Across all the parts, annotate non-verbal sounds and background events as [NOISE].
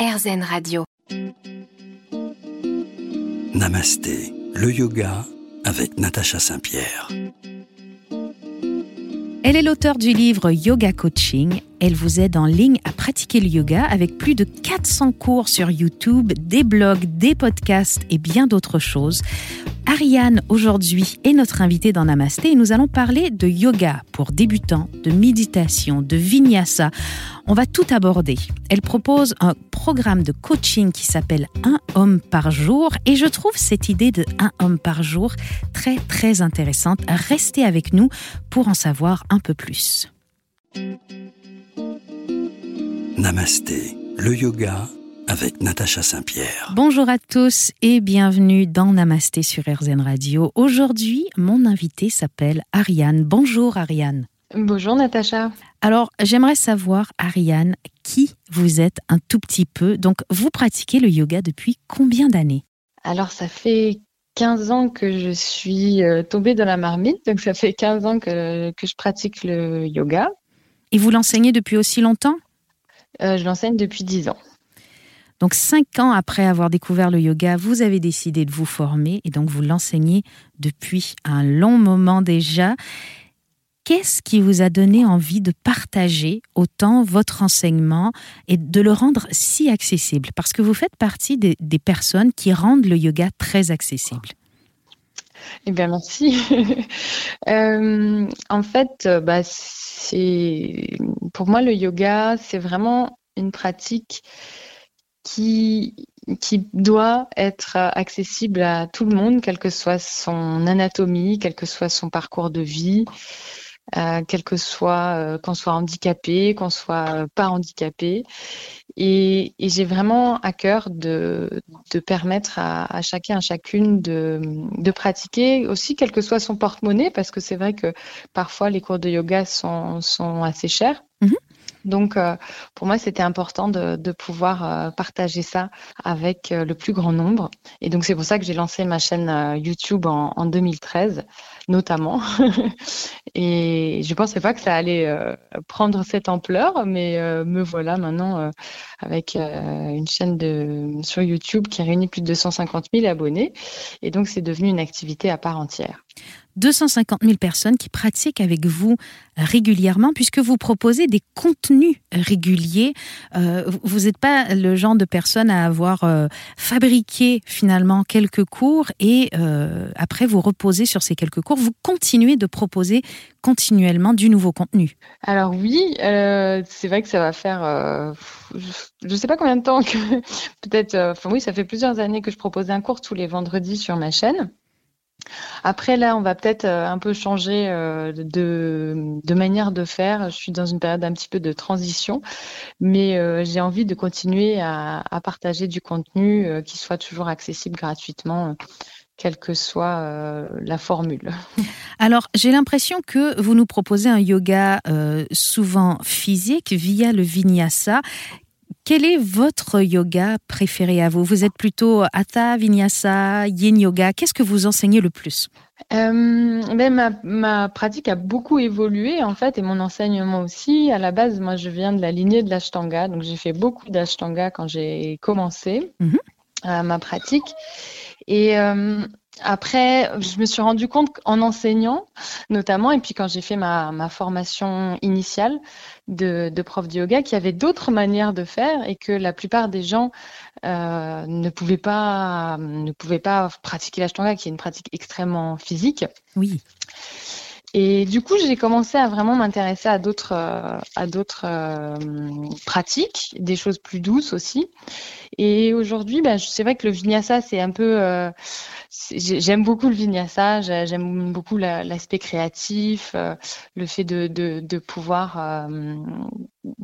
RZN Radio. Namasté, le yoga avec Natacha Saint-Pierre. Elle est l'auteure du livre Yoga Coaching. Elle vous aide en ligne à pratiquer le yoga avec plus de 400 cours sur YouTube, des blogs, des podcasts et bien d'autres choses. Ariane, aujourd'hui, est notre invitée dans Namasté et nous allons parler de yoga pour débutants, de méditation, de vinyasa. On va tout aborder. Elle propose un programme de coaching qui s'appelle Un homme par jour et je trouve cette idée de un homme par jour très très intéressante. Restez avec nous pour en savoir un peu plus. Namasté, le yoga avec Natacha Saint-Pierre. Bonjour à tous et bienvenue dans Namasté sur RZN Radio. Aujourd'hui, mon invité s'appelle Ariane. Bonjour Ariane. Bonjour Natacha. Alors, j'aimerais savoir, Ariane, qui vous êtes un tout petit peu? Donc, vous pratiquez le yoga depuis combien d'années? Alors, ça fait 15 ans que je suis euh, tombée dans la marmite. Donc, ça fait 15 ans que, que je pratique le yoga. Et vous l'enseignez depuis aussi longtemps? Euh, Je l'enseigne depuis 10 ans. Donc, cinq ans après avoir découvert le yoga, vous avez décidé de vous former et donc vous l'enseignez depuis un long moment déjà. Qu'est-ce qui vous a donné envie de partager autant votre enseignement et de le rendre si accessible? Parce que vous faites partie des, des personnes qui rendent le yoga très accessible. Eh bien, merci. [LAUGHS] euh, en fait, bah, c'est pour moi le yoga, c'est vraiment une pratique qui, qui doit être accessible à tout le monde, quelle que soit son anatomie, quel que soit son parcours de vie, euh, quel que soit euh, qu'on soit handicapé, qu'on soit pas handicapé. Et, et j'ai vraiment à cœur de, de permettre à, à, chacun, à chacune de, de pratiquer aussi, quel que soit son porte-monnaie, parce que c'est vrai que parfois les cours de yoga sont, sont assez chers. Donc, euh, pour moi, c'était important de, pouvoir euh, partager ça avec euh, le plus grand nombre. Et donc, c'est pour ça que j'ai lancé ma chaîne YouTube en, en 2013, notamment. [LAUGHS] et je ne pensais pas que ça allait prendre cette ampleur, mais me voilà maintenant avec une chaîne sur YouTube qui réunit plus de 250 000 abonnés. Et donc, c'est devenu une activité à part entière. 250 000 personnes qui pratiquent avec vous régulièrement puisque vous proposez des contenus réguliers. Euh, vous n'êtes pas le genre de personne à avoir euh, fabriqué finalement quelques cours et euh, après vous reposez sur ces quelques cours. Vous continuez de proposer continuellement du nouveau contenu. Alors oui, c'est vrai que ça va faire, je ne sais pas combien de temps que [LAUGHS] peut-être, enfin oui, ça fait plusieurs années que je propose un cours tous les vendredis sur ma chaîne. Après, là, on va peut-être un peu changer de, de, manière de faire. Je suis dans une période un petit peu de transition, mais euh, j'ai envie de continuer à, partager du contenu euh, qui soit toujours accessible gratuitement quelle que soit euh, la formule. [LAUGHS] Alors, j'ai l'impression que vous nous proposez un yoga euh, souvent physique via le vinyasa quel est votre yoga préféré à vous? Vous êtes plutôt Hatha, Vinyasa, Yin Yoga. Qu'est-ce que vous enseignez le plus? Euh, ben ma, ma, pratique a beaucoup évolué en fait et mon enseignement aussi. À la base, moi je viens de la lignée de l'Ashtanga, donc j'ai fait beaucoup d'Ashtanga quand j'ai commencé mm -hmm. euh, ma pratique. Et euh, après, je me suis rendu compte en enseignant, notamment, et puis quand j'ai fait ma, ma, formation initiale de, de prof de yoga, qu'il y avait d'autres manières de faire et que la plupart des gens euh, ne pouvaient pas ne pouvaient pas pratiquer l'ashtanga, qui est une pratique extrêmement physique. Oui. Et du coup, j'ai commencé à vraiment m'intéresser à d'autres à d'autres euh, pratiques, des choses plus douces aussi. Et aujourd'hui, ben, c'est vrai que le vinyasa, c'est un peu euh, j'aime beaucoup le vinyasa, j'aime beaucoup l'aspect créatif, euh, le fait de, de, de pouvoir, euh,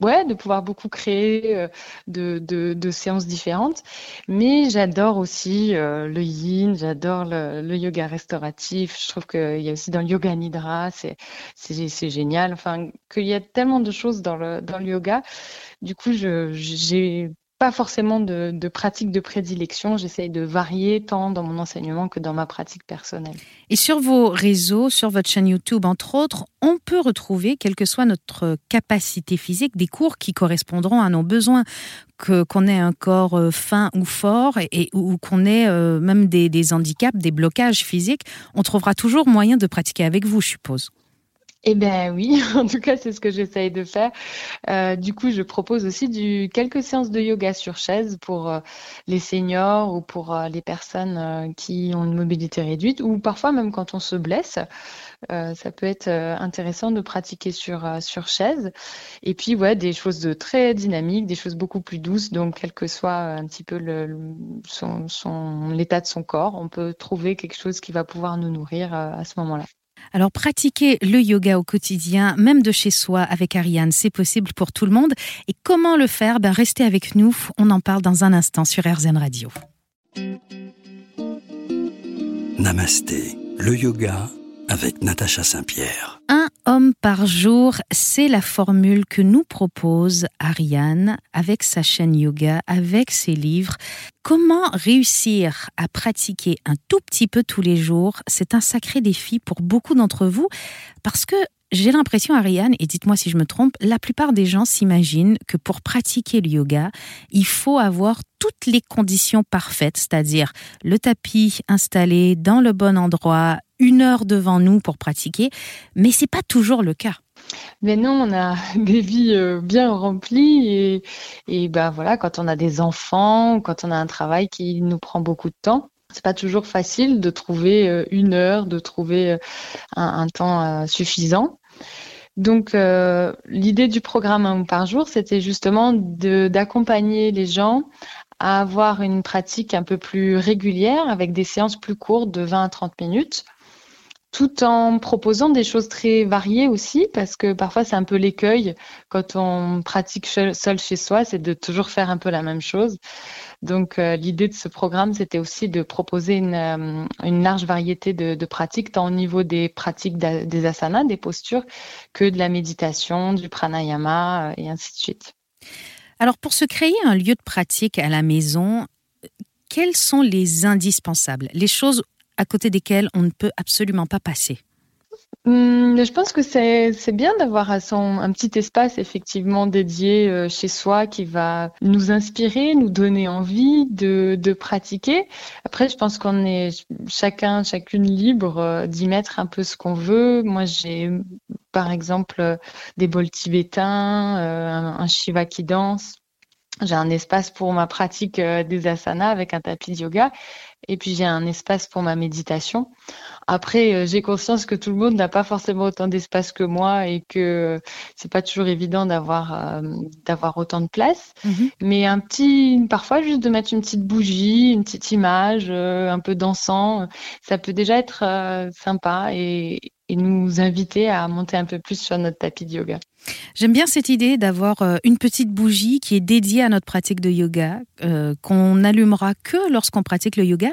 ouais, de pouvoir beaucoup créer euh, de, de, de, séances différentes. Mais j'adore aussi euh, le yin, j'adore le, le, yoga restauratif. Je trouve qu'il y a aussi dans le yoga nidra, c'est c'est génial. Enfin, qu'il y a tellement de choses dans le dans le yoga. Du coup, j'ai pas forcément de, de pratique de prédilection. J'essaye de varier tant dans mon enseignement que dans ma pratique personnelle. Et sur vos réseaux, sur votre chaîne YouTube, entre autres, on peut retrouver, quelle que soit notre capacité physique, des cours qui correspondront à nos besoins, que qu'on ait un corps euh, fin ou fort, et, ou qu'on ait euh, même des, des handicaps, des blocages physiques. On trouvera toujours moyen de pratiquer avec vous, je suppose. Eh bien oui, [LAUGHS] en tout cas c'est ce que j'essaye de faire. Euh, du coup, je propose aussi du, quelques séances de yoga sur chaise pour euh, les seniors ou pour euh, les personnes qui ont une mobilité réduite ou parfois même quand on se blesse. Ça peut être intéressant de pratiquer sur, sur chaise. Et puis ouais, des choses de très dynamiques, des choses beaucoup plus douces. Donc quel que soit un petit peu son, l'état de son corps, on peut trouver quelque chose qui va pouvoir nous nourrir à ce moment-là. Alors pratiquer le yoga au quotidien, même de chez soi avec Ariane, c'est possible pour tout le monde. Et comment le faire? Ben, Restez avec nous, on en parle dans un instant sur RZN Radio. Namasté, le yoga avec Natacha Saint-Pierre. Un homme par jour, c'est la formule que nous propose Ariane avec sa chaîne yoga, avec ses livres. Comment réussir à pratiquer un tout petit peu tous les jours? C'est un sacré défi pour beaucoup d'entre vous parce que j'ai l'impression, Ariane, et dites-moi si je me trompe, la plupart des gens s'imaginent que pour pratiquer le yoga, il faut avoir toutes les conditions parfaites, c'est-à-dire le tapis installé dans le bon endroit, une heure devant nous pour pratiquer, mais c'est pas toujours le cas. Mais non, on a [LAUGHS] des vies euh, bien remplies et, et ben voilà, quand on a des enfants, quand on a un travail qui nous prend beaucoup de temps, c'est pas toujours facile de trouver euh, une heure, de trouver euh, un, temps suffisant. Donc, l'idée du programme un par jour, c'était justement d'accompagner les gens à avoir une pratique un peu plus régulière avec des séances plus courtes de 20 à 30 minutes tout en proposant des choses très variées aussi, parce que parfois c'est un peu l'écueil quand on pratique seul chez soi, c'est de toujours faire un peu la même chose. Donc euh, l'idée de ce programme, c'était aussi de proposer une, euh, une large variété de, pratiques, tant au niveau des pratiques des asanas, des postures, que de la méditation, du pranayama, euh, et ainsi de suite. Alors pour se créer un lieu de pratique à la maison, quels sont les indispensables, les choses à côté desquels on ne peut absolument pas passer hum, je pense que c'est bien d'avoir un petit espace effectivement dédié euh, chez soi qui va nous inspirer, nous donner envie de, de pratiquer. Après, je pense qu'on est chacun, chacune libre euh, d'y mettre un peu ce qu'on veut. Moi, j'ai par exemple des bols tibétains, euh, un shiva qui danse. J'ai un espace pour ma pratique des asanas avec un tapis de yoga et puis j'ai un espace pour ma méditation. Après, euh, j'ai conscience que tout le monde n'a pas forcément autant d'espace que moi et que c'est pas toujours évident d'avoir euh, d'avoir autant de place. Mm-hmm. Mais un petit, parfois juste de mettre une petite bougie, une petite image, euh, un peu d'encens, ça peut déjà être euh, sympa et, et nous inviter à monter un peu plus sur notre tapis de yoga. J'aime bien cette idée d'avoir euh, une petite bougie qui est dédiée à notre pratique de yoga, euh, qu'on n'allumera que lorsqu'on pratique le yoga.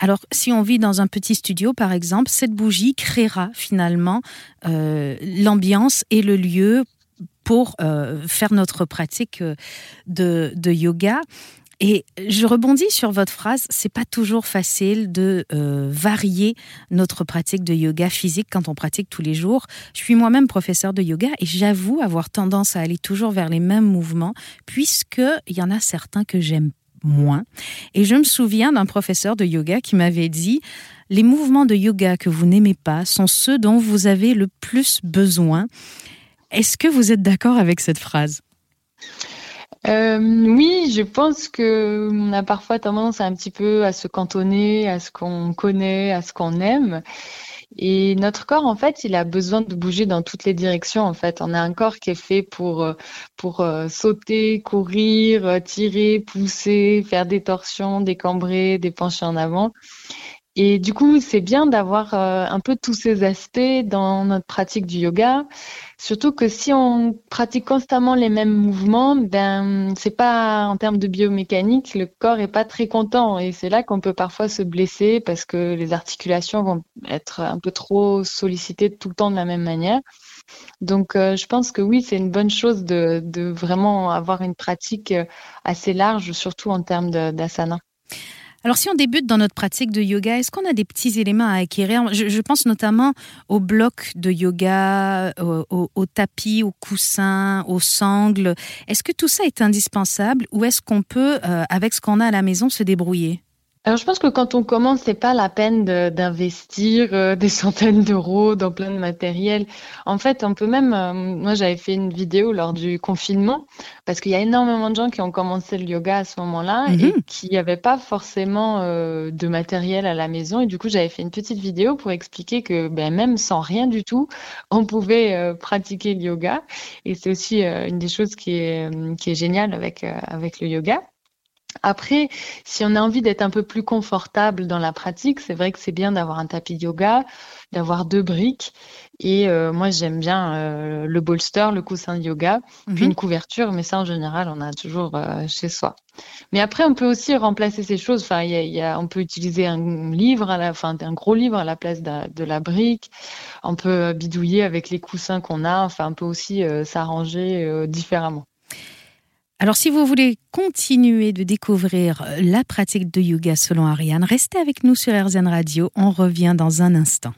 Alors, si on vit dans un petit studio, par exemple, cette bougie créera finalement euh, l'ambiance et le lieu pour faire notre pratique de yoga. Et je rebondis sur votre phrase, c'est pas toujours facile de euh, varier notre pratique de yoga physique quand on pratique tous les jours. Je suis moi-même professeur de yoga et j'avoue avoir tendance à aller toujours vers les mêmes mouvements puisque il y en a certains que j'aime moins. Et je me souviens d'un professeur de yoga qui m'avait dit les mouvements de yoga que vous n'aimez pas sont ceux dont vous avez le plus besoin. Est-ce que vous êtes d'accord avec cette phrase? Euh, oui, je pense que on a parfois tendance un petit peu à se cantonner à ce qu'on connaît, à ce qu'on aime. Et notre corps, en fait, il a besoin de bouger dans toutes les directions. En fait, on a un corps qui est fait pour euh, pour euh, sauter, courir, tirer, pousser, faire des torsions, décambrer, dépencher en avant. Et du coup, c'est bien d'avoir euh, un peu tous ces aspects dans notre pratique du yoga. Surtout que si on pratique constamment les mêmes mouvements, ben c'est pas en termes de biomécanique, le corps est pas très content et c'est là qu'on peut parfois se blesser parce que les articulations vont être un peu trop sollicitées tout le temps de la même manière. Donc, je pense que oui, c'est une bonne chose de, de, vraiment avoir une pratique assez large, surtout en termes d'asana. Alors, si on débute dans notre pratique de yoga, est-ce qu'on a des petits éléments à acquérir? Je, pense notamment aux blocs de yoga, au, tapis, aux coussins, aux sangles. Est-ce que tout ça est indispensable ou est-ce qu'on peut, euh, avec ce qu'on a à la maison, se débrouiller? Alors je pense que quand on commence, c'est pas la peine d'investir euh, des [LAUGHS] centaines d'euros dans plein de matériel. En fait, on peut même. Euh, moi, j'avais fait une vidéo lors du confinement parce qu'il y a énormément de gens qui ont commencé le yoga à ce moment-là et mhm. qui n'avaient pas forcément euh, de matériel à la maison. Et du coup, j'avais fait une petite vidéo pour expliquer que ben, même sans rien du tout, [LAUGHS] on pouvait pratiquer le yoga. Et c'est aussi une des choses qui est qui est géniale avec avec le yoga. Après, si on a envie d'être un peu plus confortable dans la pratique, c'est vrai que c'est bien d'avoir un tapis yoga, d'avoir deux briques. Et euh, moi, j'aime bien euh, le bolster, le coussin de yoga, puis mhm. une couverture, mais ça, en général, on a toujours euh, chez soi. Mais après, on peut aussi remplacer ces choses. Enfin, y a, on peut utiliser un livre, à la, enfin, un gros livre à la place de, de la brique. On peut bidouiller avec les coussins qu'on a. Enfin, on peut aussi s'arranger différemment. Alors si vous voulez continuer de découvrir la pratique de yoga selon Ariane, restez avec nous sur RZN Radio. On revient dans un instant.